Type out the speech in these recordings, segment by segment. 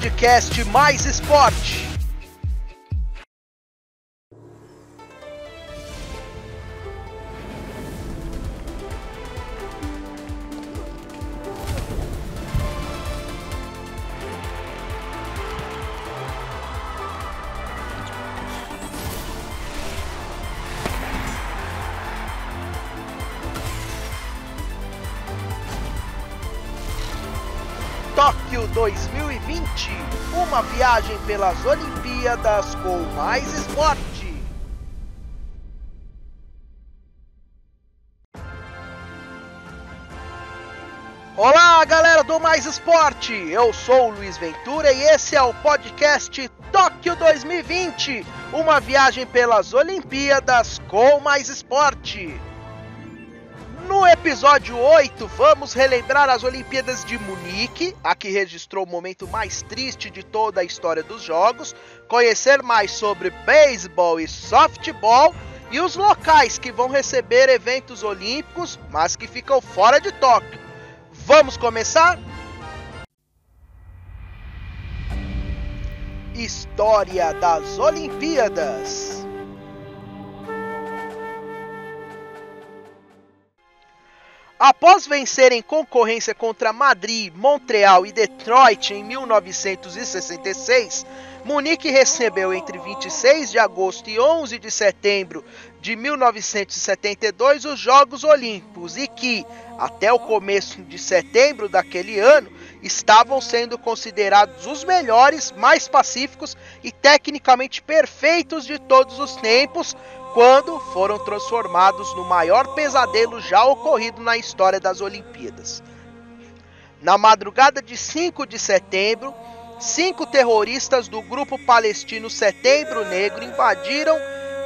podcast Mais Esporte. Tóquio 2020, uma viagem pelas Olimpíadas com mais esporte. Olá, galera do Mais Esporte. Eu sou o Luiz Ventura e esse é o podcast Tóquio 2020, uma viagem pelas Olimpíadas com mais esporte. No episódio 8, vamos relembrar as Olimpíadas de Munique, a que registrou o momento mais triste de toda a história dos Jogos, conhecer mais sobre beisebol e softball e os locais que vão receber eventos olímpicos, mas que ficam fora de Tóquio. Vamos começar? História das Olimpíadas. Após vencerem concorrência contra Madrid, Montreal e Detroit em 1966, Munique recebeu entre 26 de agosto e 11 de setembro de 1972 os Jogos Olímpicos e que, até o começo de setembro daquele ano, estavam sendo considerados os melhores, mais pacíficos e tecnicamente perfeitos de todos os tempos, quando foram transformados no maior pesadelo já ocorrido na história das Olimpíadas. Na madrugada de 5 de setembro, cinco terroristas do grupo palestino Setembro Negro invadiram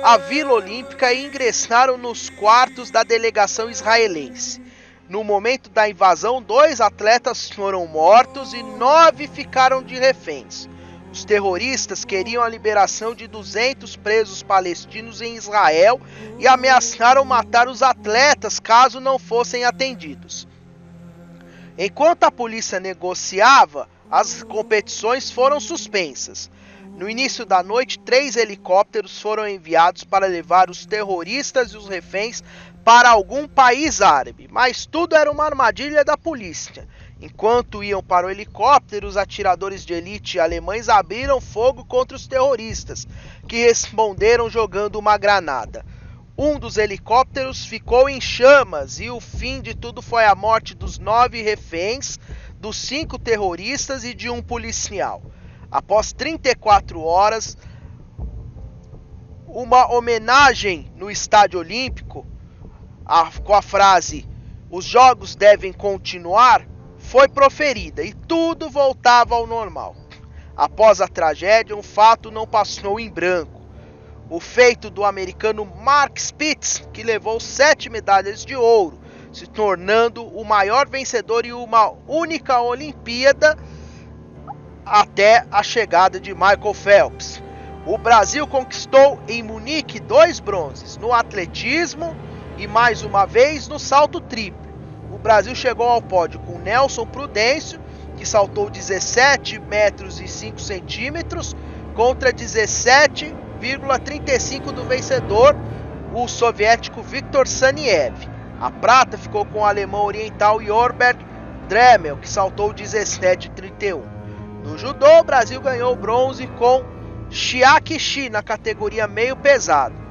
a Vila Olímpica e ingressaram nos quartos da delegação israelense. No momento da invasão, dois atletas foram mortos e nove ficaram de reféns. Os terroristas queriam a liberação de 200 presos palestinos em Israel e ameaçaram matar os atletas caso não fossem atendidos. Enquanto a polícia negociava, as competições foram suspensas. No início da noite, três helicópteros foram enviados para levar os terroristas e os reféns para algum país árabe, mas tudo era uma armadilha da polícia. Enquanto iam para o helicóptero, os atiradores de elite alemães abriram fogo contra os terroristas, que responderam jogando uma granada. Um dos helicópteros ficou em chamas e o fim de tudo foi a morte dos nove reféns, dos cinco terroristas e de um policial. Após 34 horas, uma homenagem no Estádio Olímpico a, com a frase: Os jogos devem continuar foi proferida e tudo voltava ao normal. Após a tragédia, um fato não passou em branco. O feito do americano Mark Spitz, que levou sete medalhas de ouro, se tornando o maior vencedor em uma única Olimpíada até a chegada de Michael Phelps. O Brasil conquistou em Munique dois bronzes no atletismo e mais uma vez no salto triplo. Brasil chegou ao pódio com Nelson Prudêncio, que saltou 17 metros e 5 centímetros, contra 17,35 do vencedor, o soviético Viktor Saniev. A prata ficou com o alemão oriental Jorbert Dremel, que saltou 17,31. No judô, o Brasil ganhou bronze com Chiaki Shi na categoria meio pesado.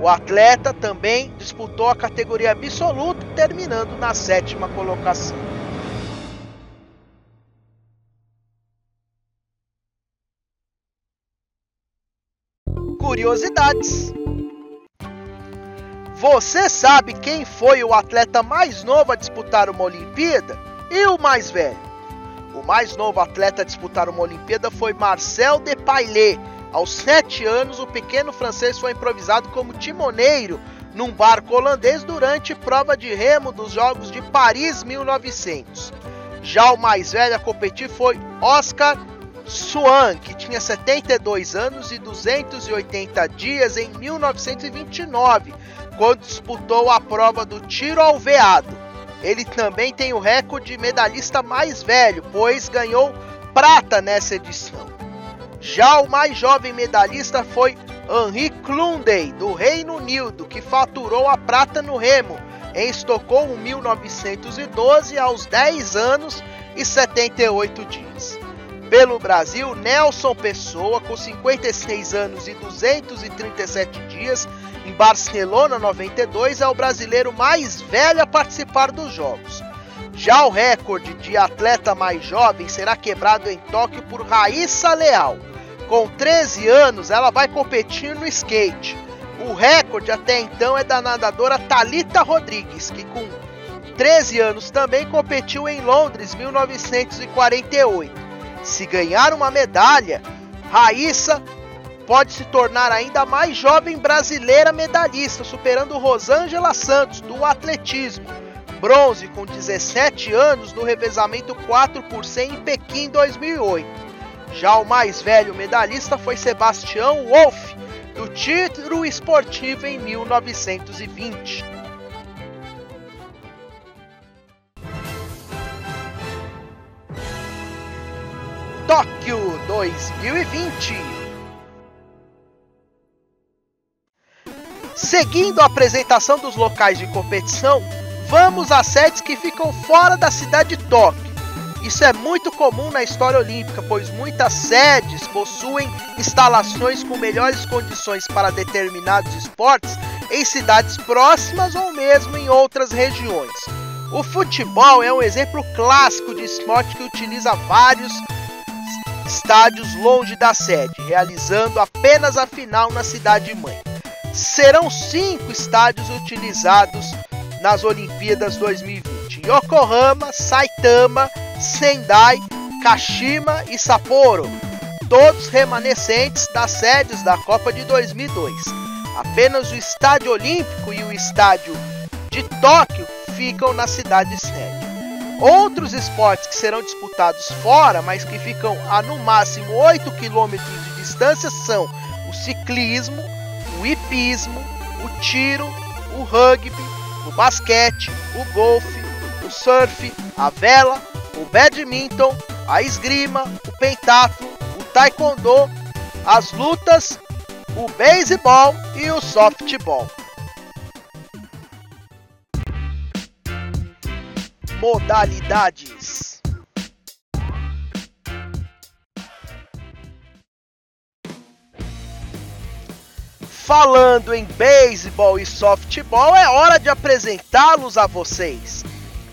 O atleta também disputou a categoria absoluta, terminando na sétima colocação. Curiosidades. Você sabe quem foi o atleta mais novo a disputar uma Olimpíada e o mais velho? O mais novo atleta a disputar uma Olimpíada foi Marcel Depailler. Aos 7 anos, o pequeno francês foi improvisado como timoneiro num barco holandês durante prova de remo dos Jogos de Paris 1900. Já o mais velho a competir foi Oscar Swan, que tinha 72 anos e 280 dias em 1929, quando disputou a prova do tiro ao veado. Ele também tem o recorde de medalhista mais velho, pois ganhou prata nessa edição. Já o mais jovem medalhista foi Henri Klundey, do Reino Unido, que faturou a prata no remo em Estocolmo 1912 aos 10 anos e 78 dias. Pelo Brasil, Nelson Pessoa, com 56 anos e 237 dias, em Barcelona 92, é o brasileiro mais velho a participar dos Jogos. Já o recorde de atleta mais jovem será quebrado em Tóquio por Raíssa Leal. Com 13 anos, ela vai competir no skate. O recorde até então é da nadadora Talita Rodrigues, que com 13 anos também competiu em Londres 1948. Se ganhar uma medalha, Raíssa pode se tornar ainda mais jovem brasileira medalhista, superando Rosângela Santos do atletismo. Bronze com 17 anos no revezamento 4 por 100 em Pequim 2008. Já o mais velho medalhista foi Sebastião Wolff, do título esportivo em 1920. Tóquio 2020. Seguindo a apresentação dos locais de competição, vamos às sedes que ficam fora da cidade de Tóquio. Isso é muito comum na história olímpica, pois muitas sedes possuem instalações com melhores condições para determinados esportes em cidades próximas ou mesmo em outras regiões. O futebol é um exemplo clássico de esporte que utiliza vários estádios longe da sede, realizando apenas a final na cidade mãe. Serão cinco estádios utilizados nas Olimpíadas 2020: Yokohama, Saitama, Sendai, Kashima e Sapporo, todos remanescentes das sedes da Copa de 2002. Apenas o Estádio Olímpico e o Estádio de Tóquio ficam na cidade sede. Outros esportes que serão disputados fora, mas que ficam a no máximo 8 km de distância são o ciclismo, o hipismo, o tiro, o rugby, o basquete, o golfe, o surf, a vela, o badminton, a esgrima, o pentatlo, o taekwondo, as lutas, o beisebol e o softball. modalidades. Falando em beisebol e softball, é hora de apresentá-los a vocês.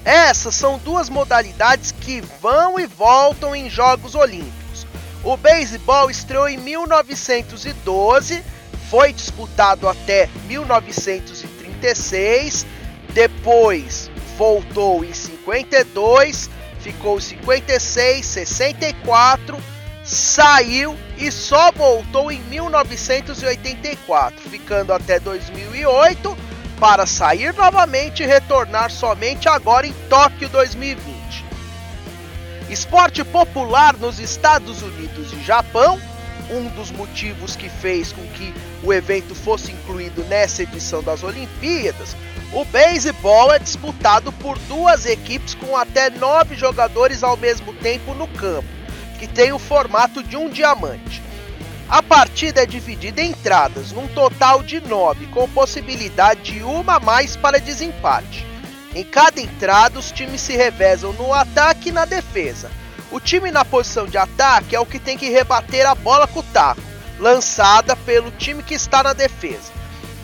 Essas são duas modalidades que vão e voltam em Jogos Olímpicos. O beisebol estreou em 1912, foi disputado até 1936, depois voltou em 52, ficou 56, 64, saiu e só voltou em 1984, ficando até 2008 para sair novamente e retornar somente agora em Tóquio 2020. Esporte popular nos Estados Unidos e Japão, um dos motivos que fez com que o evento fosse incluído nessa edição das Olimpíadas o beisebol é disputado por duas equipes com até nove jogadores ao mesmo tempo no campo, que tem o formato de um diamante. A partida é dividida em entradas, num total de nove, com possibilidade de uma a mais para desempate. Em cada entrada, os times se revezam no ataque e na defesa. O time na posição de ataque é o que tem que rebater a bola com o taco, lançada pelo time que está na defesa.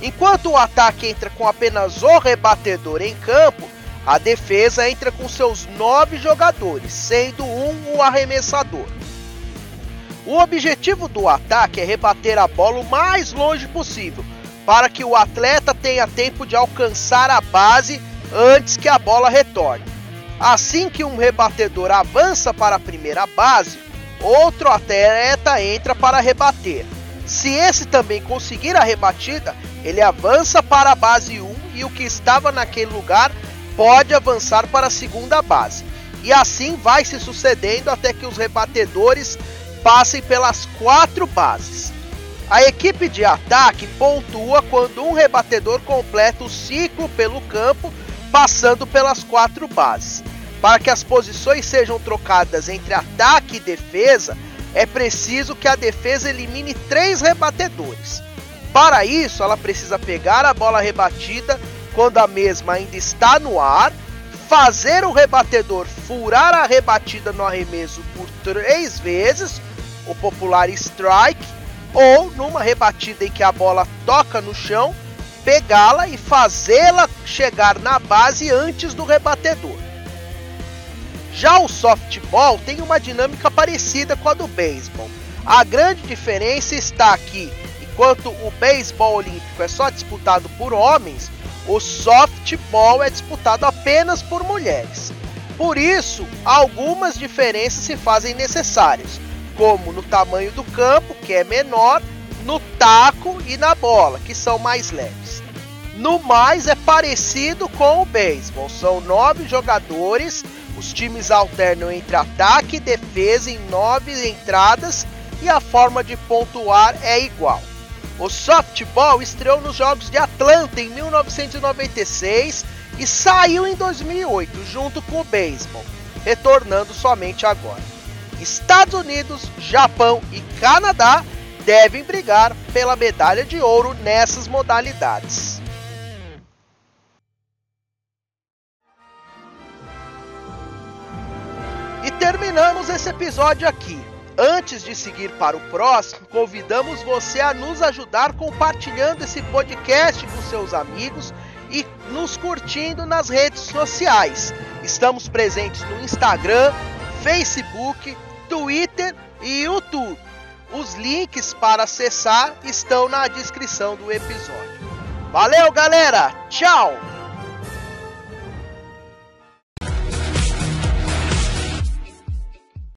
Enquanto o ataque entra com apenas o rebatedor em campo, a defesa entra com seus nove jogadores, sendo um o arremessador. O objetivo do ataque é rebater a bola o mais longe possível, para que o atleta tenha tempo de alcançar a base antes que a bola retorne. Assim que um rebatedor avança para a primeira base, outro atleta entra para rebater. Se esse também conseguir a rebatida, ele avança para a base 1 e o que estava naquele lugar pode avançar para a segunda base. E assim vai se sucedendo até que os rebatedores passem pelas quatro bases. A equipe de ataque pontua quando um rebatedor completa o ciclo pelo campo, passando pelas quatro bases. Para que as posições sejam trocadas entre ataque e defesa, é preciso que a defesa elimine três rebatedores. Para isso, ela precisa pegar a bola rebatida quando a mesma ainda está no ar, fazer o rebatedor furar a rebatida no arremesso por três vezes, o popular strike, ou numa rebatida em que a bola toca no chão, pegá-la e fazê-la chegar na base antes do rebatedor. Já o softball tem uma dinâmica parecida com a do beisebol. A grande diferença está aqui Enquanto o beisebol olímpico é só disputado por homens, o softball é disputado apenas por mulheres. Por isso, algumas diferenças se fazem necessárias, como no tamanho do campo, que é menor, no taco e na bola, que são mais leves. No mais, é parecido com o beisebol. São nove jogadores, os times alternam entre ataque e defesa em nove entradas e a forma de pontuar é igual. O softball estreou nos Jogos de Atlanta em 1996 e saiu em 2008 junto com o beisebol, retornando somente agora. Estados Unidos, Japão e Canadá devem brigar pela medalha de ouro nessas modalidades. E terminamos esse episódio aqui. Antes de seguir para o próximo, convidamos você a nos ajudar compartilhando esse podcast com seus amigos e nos curtindo nas redes sociais. Estamos presentes no Instagram, Facebook, Twitter e YouTube. Os links para acessar estão na descrição do episódio. Valeu, galera! Tchau!